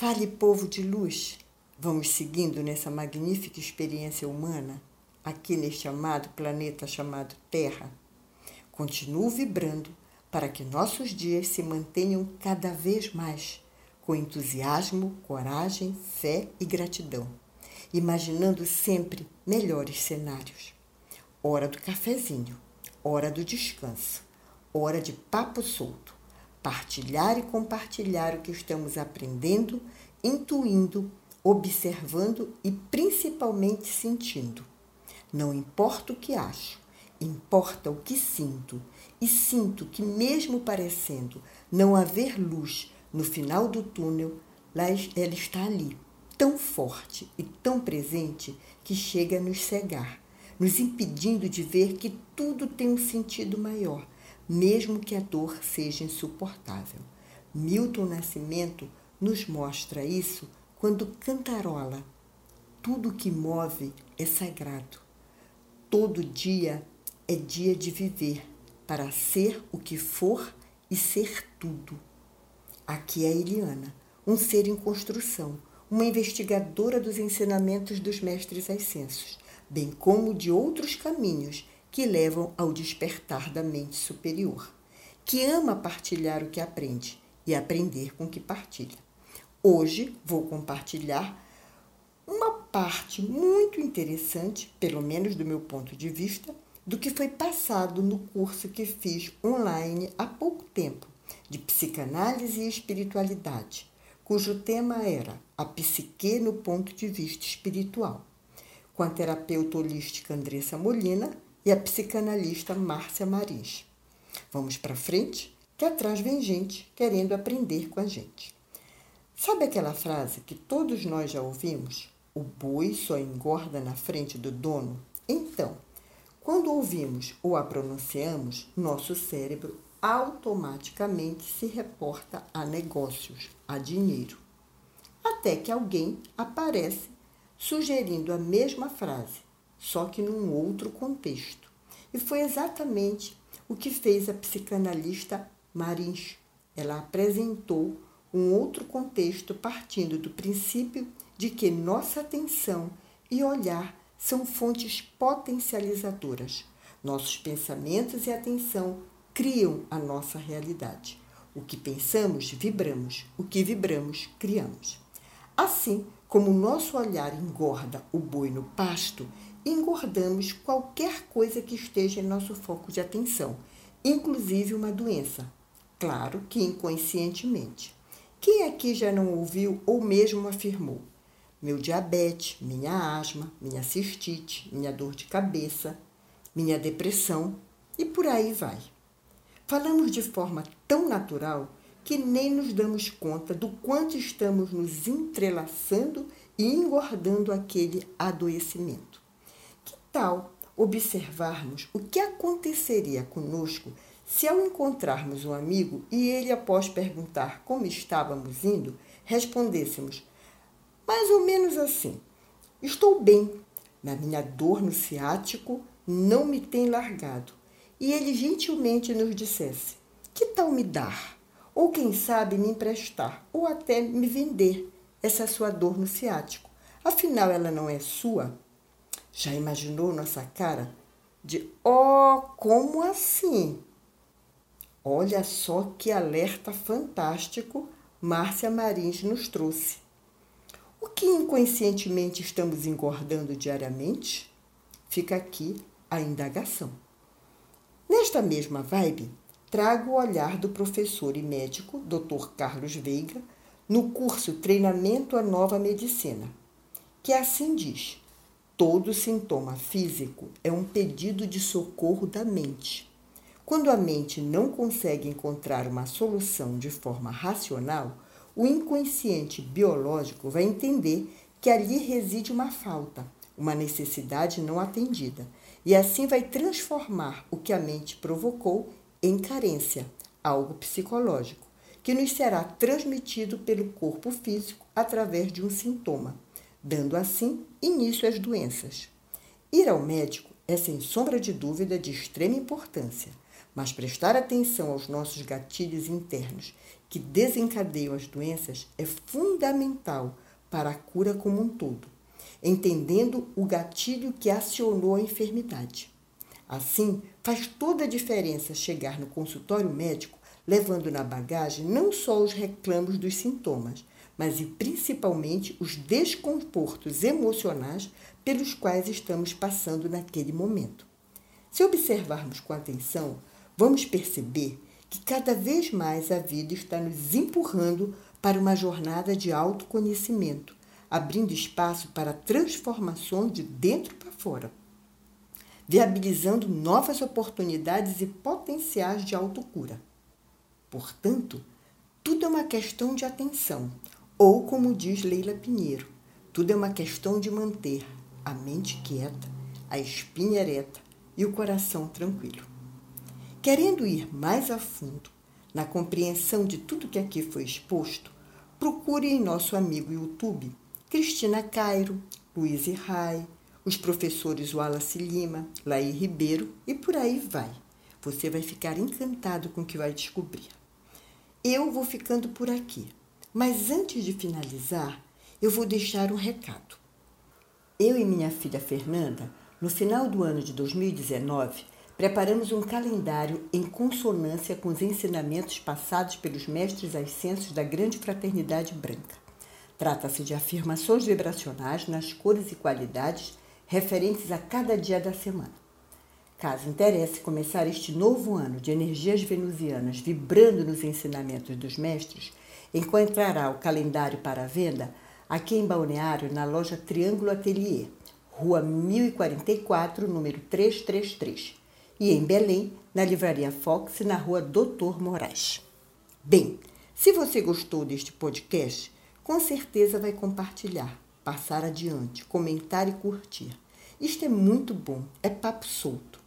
Fale, povo de luz, vamos seguindo nessa magnífica experiência humana, aqui neste amado planeta chamado Terra. Continuo vibrando para que nossos dias se mantenham cada vez mais com entusiasmo, coragem, fé e gratidão, imaginando sempre melhores cenários. Hora do cafezinho, hora do descanso, hora de papo solto, partilhar e compartilhar o que estamos aprendendo, intuindo, observando e principalmente sentindo. Não importa o que acho, importa o que sinto, e sinto que, mesmo parecendo não haver luz no final do túnel, ela está ali, tão forte e tão presente que chega a nos cegar, nos impedindo de ver que tudo tem um sentido maior, mesmo que a dor seja insuportável. Milton Nascimento nos mostra isso quando cantarola. Tudo que move é sagrado. Todo dia é dia de viver para ser o que for e ser tudo. Aqui é Eliana, um ser em construção, uma investigadora dos ensinamentos dos mestres ascensos, bem como de outros caminhos que levam ao despertar da mente superior, que ama partilhar o que aprende e aprender com o que partilha. Hoje vou compartilhar uma parte muito interessante, pelo menos do meu ponto de vista, do que foi passado no curso que fiz online há pouco tempo, de psicanálise e espiritualidade, cujo tema era a psique no ponto de vista espiritual, com a terapeuta holística Andressa Molina e a psicanalista Márcia Marins. Vamos para frente, que atrás vem gente querendo aprender com a gente. Sabe aquela frase que todos nós já ouvimos? O boi só engorda na frente do dono? Então, quando ouvimos ou a pronunciamos, nosso cérebro automaticamente se reporta a negócios, a dinheiro. Até que alguém aparece sugerindo a mesma frase, só que num outro contexto. E foi exatamente o que fez a psicanalista Marins. Ela apresentou um outro contexto partindo do princípio de que nossa atenção e olhar são fontes potencializadoras. Nossos pensamentos e atenção criam a nossa realidade. O que pensamos, vibramos. O que vibramos, criamos. Assim como o nosso olhar engorda o boi no pasto, engordamos qualquer coisa que esteja em nosso foco de atenção, inclusive uma doença. Claro que inconscientemente. Quem aqui já não ouviu ou mesmo afirmou? meu diabetes, minha asma, minha cistite, minha dor de cabeça, minha depressão e por aí vai. Falamos de forma tão natural que nem nos damos conta do quanto estamos nos entrelaçando e engordando aquele adoecimento. Que tal observarmos o que aconteceria conosco se, ao encontrarmos um amigo e ele, após perguntar como estávamos indo, respondêssemos: mais ou menos assim. Estou bem, na minha dor no ciático não me tem largado. E ele gentilmente nos dissesse: Que tal me dar? Ou quem sabe me emprestar, ou até me vender essa sua dor no ciático. Afinal, ela não é sua? Já imaginou nossa cara de oh, como assim? Olha só que alerta fantástico Márcia Marins nos trouxe. O que inconscientemente estamos engordando diariamente? Fica aqui a indagação. Nesta mesma vibe, trago o olhar do professor e médico Dr. Carlos Veiga no curso Treinamento à Nova Medicina, que assim diz: todo sintoma físico é um pedido de socorro da mente. Quando a mente não consegue encontrar uma solução de forma racional, o inconsciente biológico vai entender que ali reside uma falta, uma necessidade não atendida, e assim vai transformar o que a mente provocou em carência, algo psicológico, que nos será transmitido pelo corpo físico através de um sintoma, dando assim início às doenças. Ir ao médico é sem sombra de dúvida de extrema importância, mas prestar atenção aos nossos gatilhos internos que desencadeiam as doenças é fundamental para a cura como um todo, entendendo o gatilho que acionou a enfermidade. Assim, faz toda a diferença chegar no consultório médico levando na bagagem não só os reclamos dos sintomas, mas e principalmente os desconfortos emocionais pelos quais estamos passando naquele momento. Se observarmos com atenção, vamos perceber que cada vez mais a vida está nos empurrando para uma jornada de autoconhecimento, abrindo espaço para transformações de dentro para fora, viabilizando novas oportunidades e potenciais de autocura. Portanto, tudo é uma questão de atenção, ou como diz Leila Pinheiro, tudo é uma questão de manter a mente quieta, a espinha ereta e o coração tranquilo. Querendo ir mais a fundo na compreensão de tudo que aqui foi exposto, procure em nosso amigo YouTube Cristina Cairo, Luiz Rai, os professores Wallace Lima, Laí Ribeiro e por aí vai. Você vai ficar encantado com o que vai descobrir. Eu vou ficando por aqui, mas antes de finalizar, eu vou deixar um recado. Eu e minha filha Fernanda, no final do ano de 2019, preparamos um calendário em consonância com os ensinamentos passados pelos mestres ascensos da Grande Fraternidade Branca. Trata-se de afirmações vibracionais nas cores e qualidades referentes a cada dia da semana. Caso interesse começar este novo ano de energias venusianas vibrando nos ensinamentos dos mestres, encontrará o calendário para venda aqui em Balneário, na loja Triângulo Atelier, Rua 1044, número 333 e em Belém, na Livraria Fox, na rua Doutor Moraes. Bem, se você gostou deste podcast, com certeza vai compartilhar, passar adiante, comentar e curtir. Isto é muito bom, é papo solto.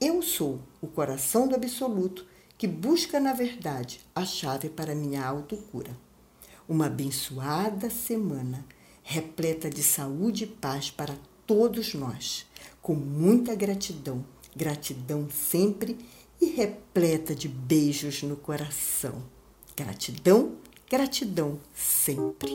Eu sou o coração do absoluto que busca na verdade a chave para minha autocura. Uma abençoada semana repleta de saúde e paz para todos nós, com muita gratidão Gratidão sempre e repleta de beijos no coração. Gratidão, gratidão sempre.